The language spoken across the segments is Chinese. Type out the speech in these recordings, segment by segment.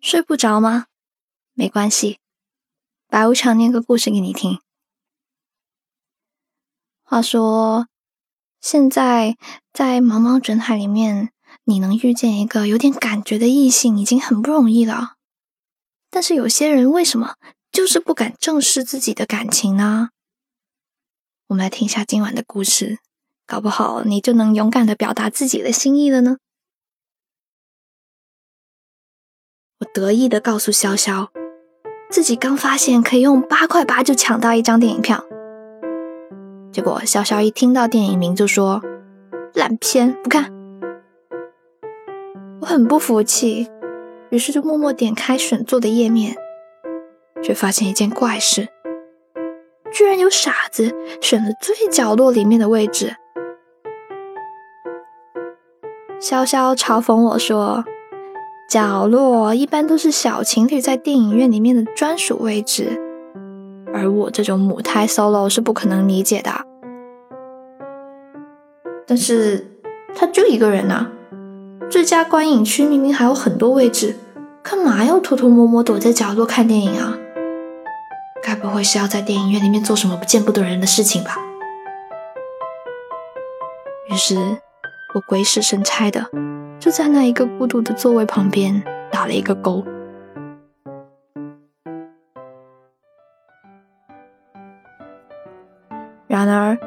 睡不着吗？没关系，白无常念个故事给你听。话说，现在在茫茫人海里面，你能遇见一个有点感觉的异性，已经很不容易了。但是有些人为什么就是不敢正视自己的感情呢？我们来听一下今晚的故事，搞不好你就能勇敢的表达自己的心意了呢。我得意的告诉潇潇，自己刚发现可以用八块八就抢到一张电影票。结果潇潇一听到电影名就说：“烂片，不看。”我很不服气，于是就默默点开选座的页面，却发现一件怪事：居然有傻子选了最角落里面的位置。潇潇嘲讽我说。角落一般都是小情侣在电影院里面的专属位置，而我这种母胎 solo 是不可能理解的。但是他就一个人呐，最佳观影区明明还有很多位置，干嘛要偷偷摸摸躲在角落看电影啊？该不会是要在电影院里面做什么不见不得人的事情吧？于是，我鬼使神差的。就在那一个孤独的座位旁边打了一个勾。然而，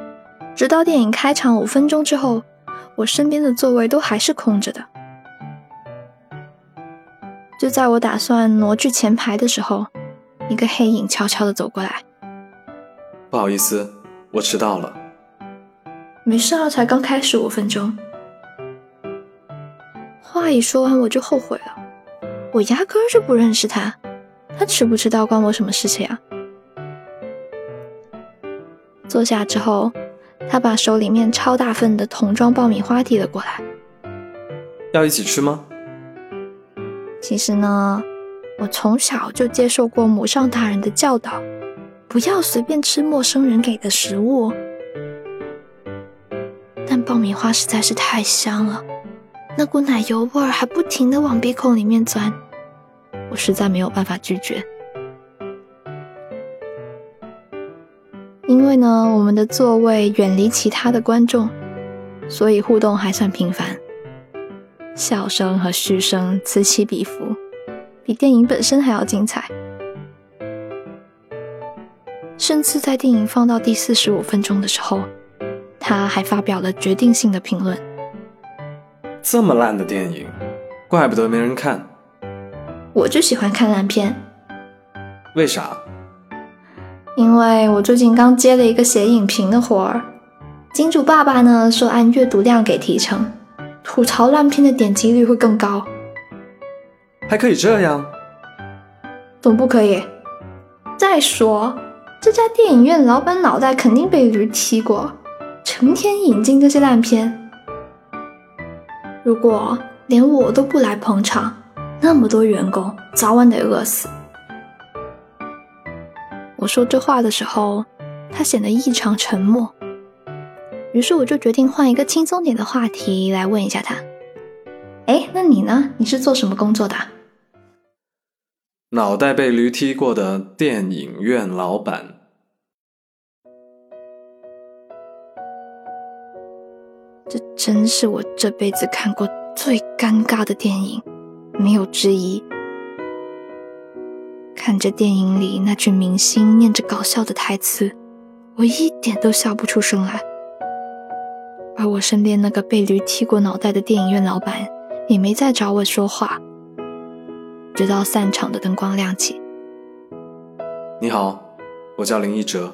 直到电影开场五分钟之后，我身边的座位都还是空着的。就在我打算挪去前排的时候，一个黑影悄悄的走过来。不好意思，我迟到了。没事啊，才刚开始五分钟。话一说完，我就后悔了。我压根儿就不认识他，他迟不迟到关我什么事情啊？坐下之后，他把手里面超大份的桶装爆米花递了过来。要一起吃吗？其实呢，我从小就接受过母上大人的教导，不要随便吃陌生人给的食物。但爆米花实在是太香了。那股奶油味儿还不停的往鼻孔里面钻，我实在没有办法拒绝。因为呢，我们的座位远离其他的观众，所以互动还算频繁，笑声和嘘声此起彼伏，比电影本身还要精彩。甚至在电影放到第四十五分钟的时候，他还发表了决定性的评论。这么烂的电影，怪不得没人看。我就喜欢看烂片。为啥？因为我最近刚接了一个写影评的活儿，金主爸爸呢说按阅读量给提成，吐槽烂片的点击率会更高。还可以这样？总不可以？再说，这家电影院老板脑袋肯定被驴踢过，成天引进这些烂片。如果连我都不来捧场，那么多员工早晚得饿死。我说这话的时候，他显得异常沉默。于是我就决定换一个轻松点的话题来问一下他：“哎，那你呢？你是做什么工作的？”脑袋被驴踢过的电影院老板。真是我这辈子看过最尴尬的电影，没有之一。看着电影里那群明星念着搞笑的台词，我一点都笑不出声来。而我身边那个被驴踢过脑袋的电影院老板，也没再找我说话，直到散场的灯光亮起。你好，我叫林一哲。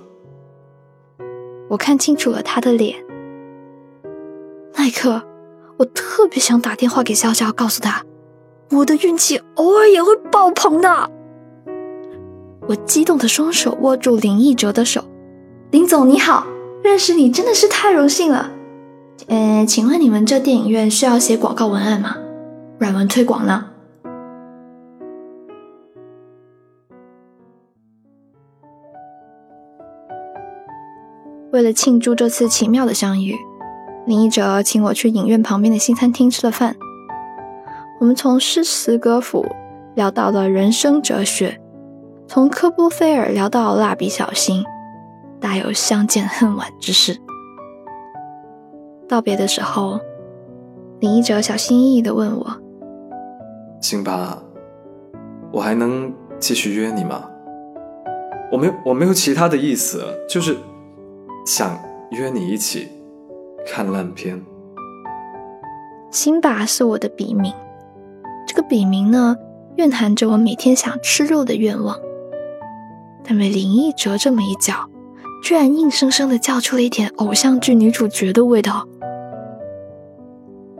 我看清楚了他的脸。那一刻，我特别想打电话给潇潇，告诉他，我的运气偶尔也会爆棚的。我激动的双手握住林奕哲的手，林总你好，认识你真的是太荣幸了。呃，请问你们这电影院需要写广告文案吗？软文推广呢？为了庆祝这次奇妙的相遇。林一哲请我去影院旁边的新餐厅吃了饭。我们从诗词歌赋聊到了人生哲学，从科波菲尔聊到蜡笔小新，大有相见恨晚之势。道别的时候，林一哲小心翼翼地问我：“辛巴，我还能继续约你吗？我没有，我没有其他的意思，就是想约你一起看烂片。”辛巴是我的笔名，这个笔名呢，蕴含着我每天想吃肉的愿望。但被林一哲这么一叫，居然硬生生的叫出了一点偶像剧女主角的味道。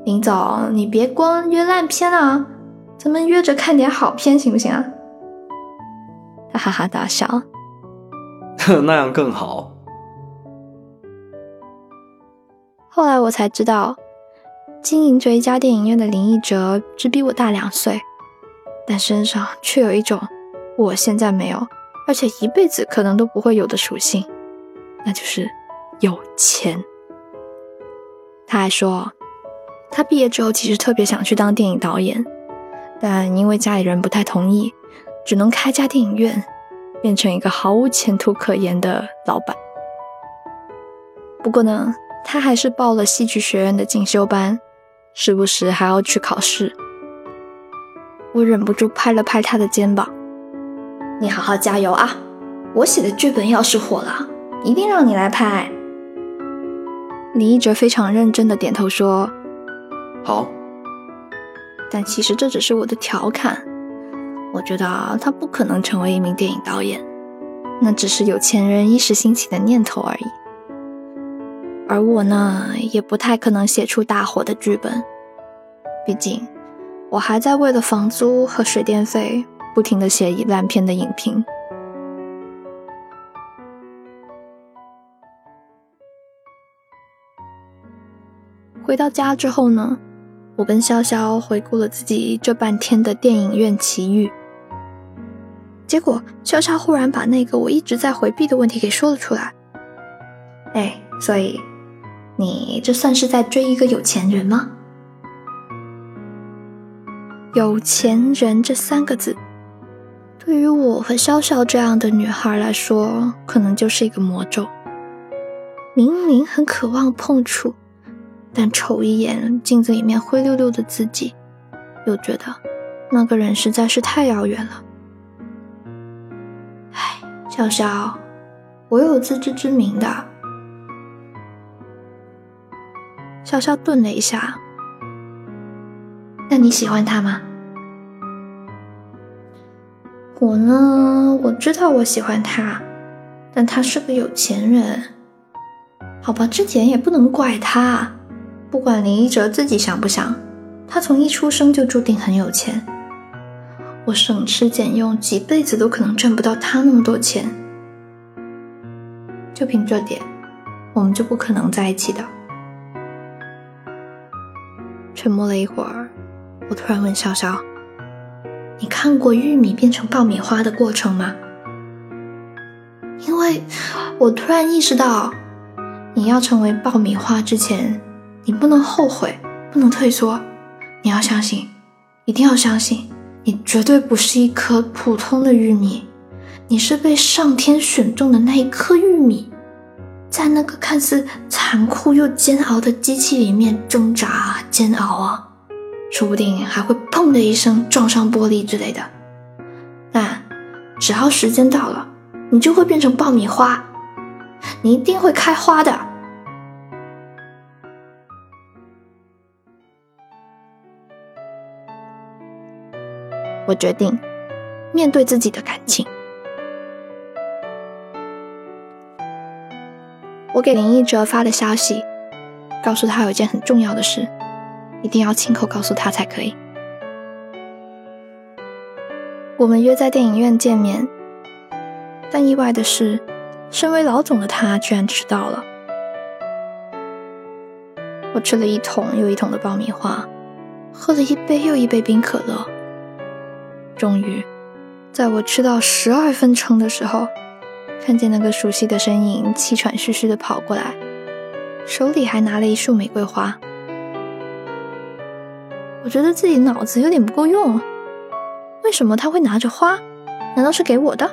林总，你别光约烂片啊，咱们约着看点好片行不行啊？他哈哈大笑，那样更好。后来我才知道。经营着一家电影院的林奕哲只比我大两岁，但身上却有一种我现在没有，而且一辈子可能都不会有的属性，那就是有钱。他还说，他毕业之后其实特别想去当电影导演，但因为家里人不太同意，只能开家电影院，变成一个毫无前途可言的老板。不过呢，他还是报了戏剧学院的进修班。时不时还要去考试，我忍不住拍了拍他的肩膀：“你好好加油啊！我写的剧本要是火了，一定让你来拍。”李一哲非常认真的点头说：“好。”但其实这只是我的调侃，我觉得他不可能成为一名电影导演，那只是有钱人一时兴起的念头而已。而我呢，也不太可能写出大火的剧本，毕竟我还在为了房租和水电费不停的写烂片的影评。回到家之后呢，我跟潇潇回顾了自己这半天的电影院奇遇，结果潇潇忽然把那个我一直在回避的问题给说了出来。哎，所以。你这算是在追一个有钱人吗？有钱人这三个字，对于我和潇潇这样的女孩来说，可能就是一个魔咒。明明很渴望碰触，但瞅一眼镜子里面灰溜溜的自己，又觉得那个人实在是太遥远了。唉，潇潇，我有自知之明的。潇潇顿了一下，那你喜欢他吗？我呢，我知道我喜欢他，但他是个有钱人。好吧，这点也不能怪他。不管林一哲自己想不想，他从一出生就注定很有钱。我省吃俭用，几辈子都可能赚不到他那么多钱。就凭这点，我们就不可能在一起的。沉默了一会儿，我突然问潇潇：“你看过玉米变成爆米花的过程吗？”因为我突然意识到，你要成为爆米花之前，你不能后悔，不能退缩，你要相信，一定要相信，你绝对不是一颗普通的玉米，你是被上天选中的那一颗玉米。在那个看似残酷又煎熬的机器里面挣扎煎熬啊，说不定还会砰的一声撞上玻璃之类的。但只要时间到了，你就会变成爆米花，你一定会开花的。我决定面对自己的感情。我给林一哲发了消息，告诉他有件很重要的事，一定要亲口告诉他才可以。我们约在电影院见面，但意外的是，身为老总的他居然迟到了。我吃了一桶又一桶的爆米花，喝了一杯又一杯冰可乐，终于，在我吃到十二分撑的时候。看见那个熟悉的身影，气喘吁吁的跑过来，手里还拿了一束玫瑰花。我觉得自己脑子有点不够用，为什么他会拿着花？难道是给我的？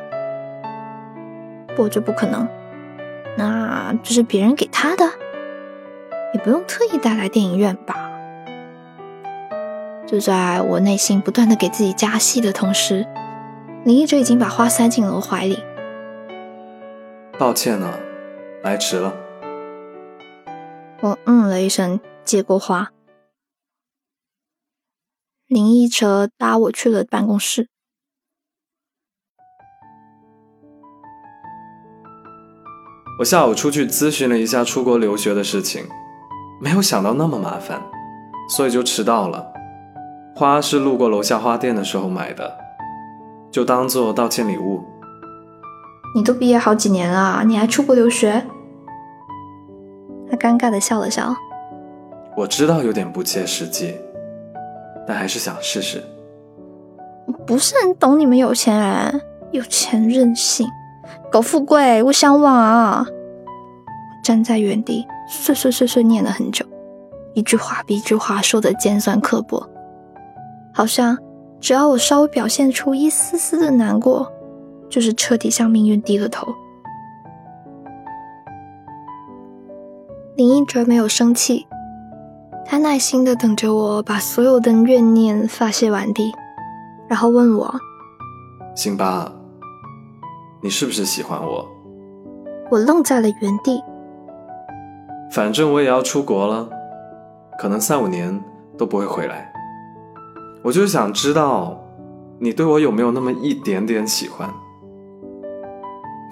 不，这不可能。那这是别人给他的，也不用特意带来电影院吧？就在我内心不断的给自己加戏的同时，林一哲已经把花塞进了我怀里。抱歉啊，来迟了。我嗯了一声，接过花。林一哲搭我去了办公室。我下午出去咨询了一下出国留学的事情，没有想到那么麻烦，所以就迟到了。花是路过楼下花店的时候买的，就当做道歉礼物。你都毕业好几年了，你还出国留学？他尴尬的笑了笑。我知道有点不切实际，但还是想试试。不是很懂你们有钱人，有钱任性。苟富贵，勿相忘啊！站在原地，碎碎碎碎念了很久，一句话比一句话说的尖酸刻薄，好像只要我稍微表现出一丝丝的难过，就是彻底向命运低了头。林一哲没有生气，他耐心的等着我把所有的怨念发泄完毕，然后问我：“辛巴。”你是不是喜欢我？我愣在了原地。反正我也要出国了，可能三五年都不会回来。我就是想知道，你对我有没有那么一点点喜欢？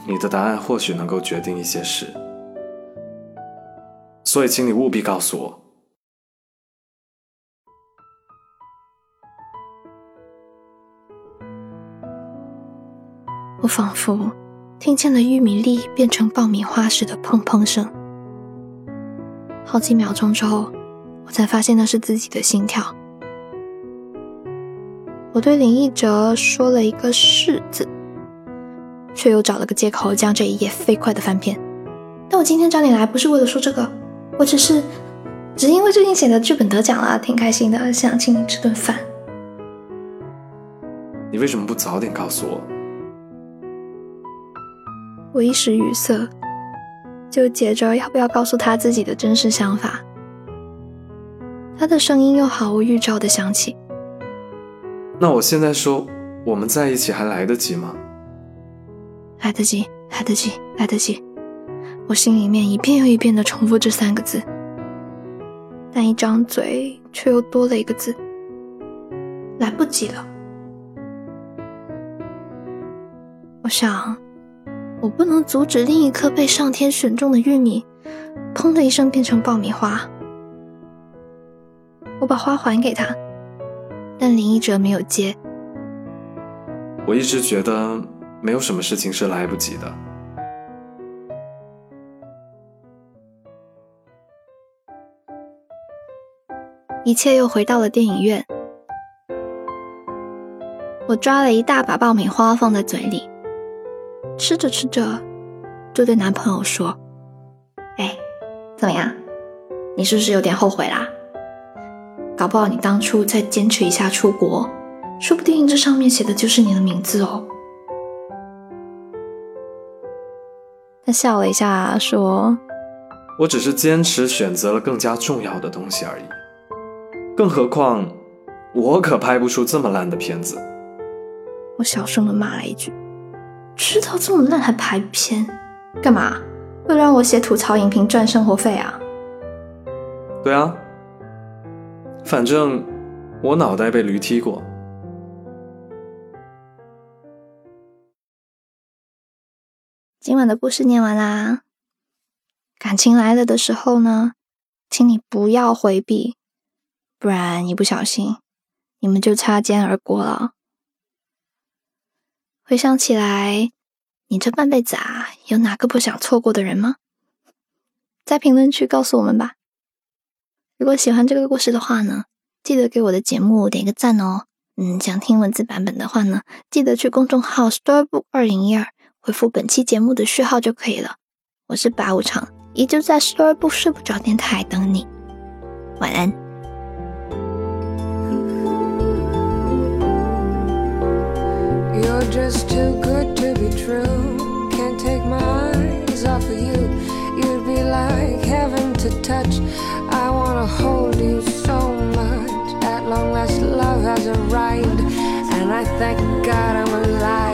你的答案或许能够决定一些事，所以请你务必告诉我。我仿佛听见了玉米粒变成爆米花时的砰砰声。好几秒钟之后，我才发现那是自己的心跳。我对林奕哲说了一个“是”字，却又找了个借口将这一页飞快的翻篇。但我今天找你来不是为了说这个，我只是，只因为最近写的剧本得奖了，挺开心的，想请你吃顿饭。你为什么不早点告诉我？我一时语塞，纠结着要不要告诉他自己的真实想法。他的声音又毫无预兆的响起：“那我现在说我们在一起还来得及吗？”“来得及，来得及，来得及。”我心里面一遍又一遍的重复这三个字，但一张嘴却又多了一个字：“来不及了。”我想。我不能阻止另一颗被上天选中的玉米，砰的一声变成爆米花。我把花还给他，但林一哲没有接。我一直觉得没有什么事情是来不及的。一切又回到了电影院。我抓了一大把爆米花放在嘴里。吃着吃着，就对男朋友说：“哎，怎么样？你是不是有点后悔啦？搞不好你当初再坚持一下出国，说不定这上面写的就是你的名字哦。”他笑了一下，说：“我只是坚持选择了更加重要的东西而已。更何况，我可拍不出这么烂的片子。”我小声的骂了一句。知道这么烂还拍片，干嘛？为了让我写吐槽影评赚生活费啊？对啊，反正我脑袋被驴踢过。今晚的故事念完啦。感情来了的时候呢，请你不要回避，不然一不小心，你们就擦肩而过了。回想起来，你这半辈子啊，有哪个不想错过的人吗？在评论区告诉我们吧。如果喜欢这个故事的话呢，记得给我的节目点个赞哦。嗯，想听文字版本的话呢，记得去公众号 Storybook 二零一二回复本期节目的序号就可以了。我是八五常，依旧在视而不睡不着电台等你。晚安。just too good to be true. Can't take my eyes off you. You'd be like heaven to touch. I wanna hold you so much. At long last, love has arrived, and I thank God I'm alive.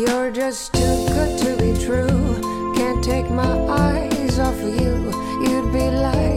You're just too good to be true. Can't take my eyes off you. You'd be like.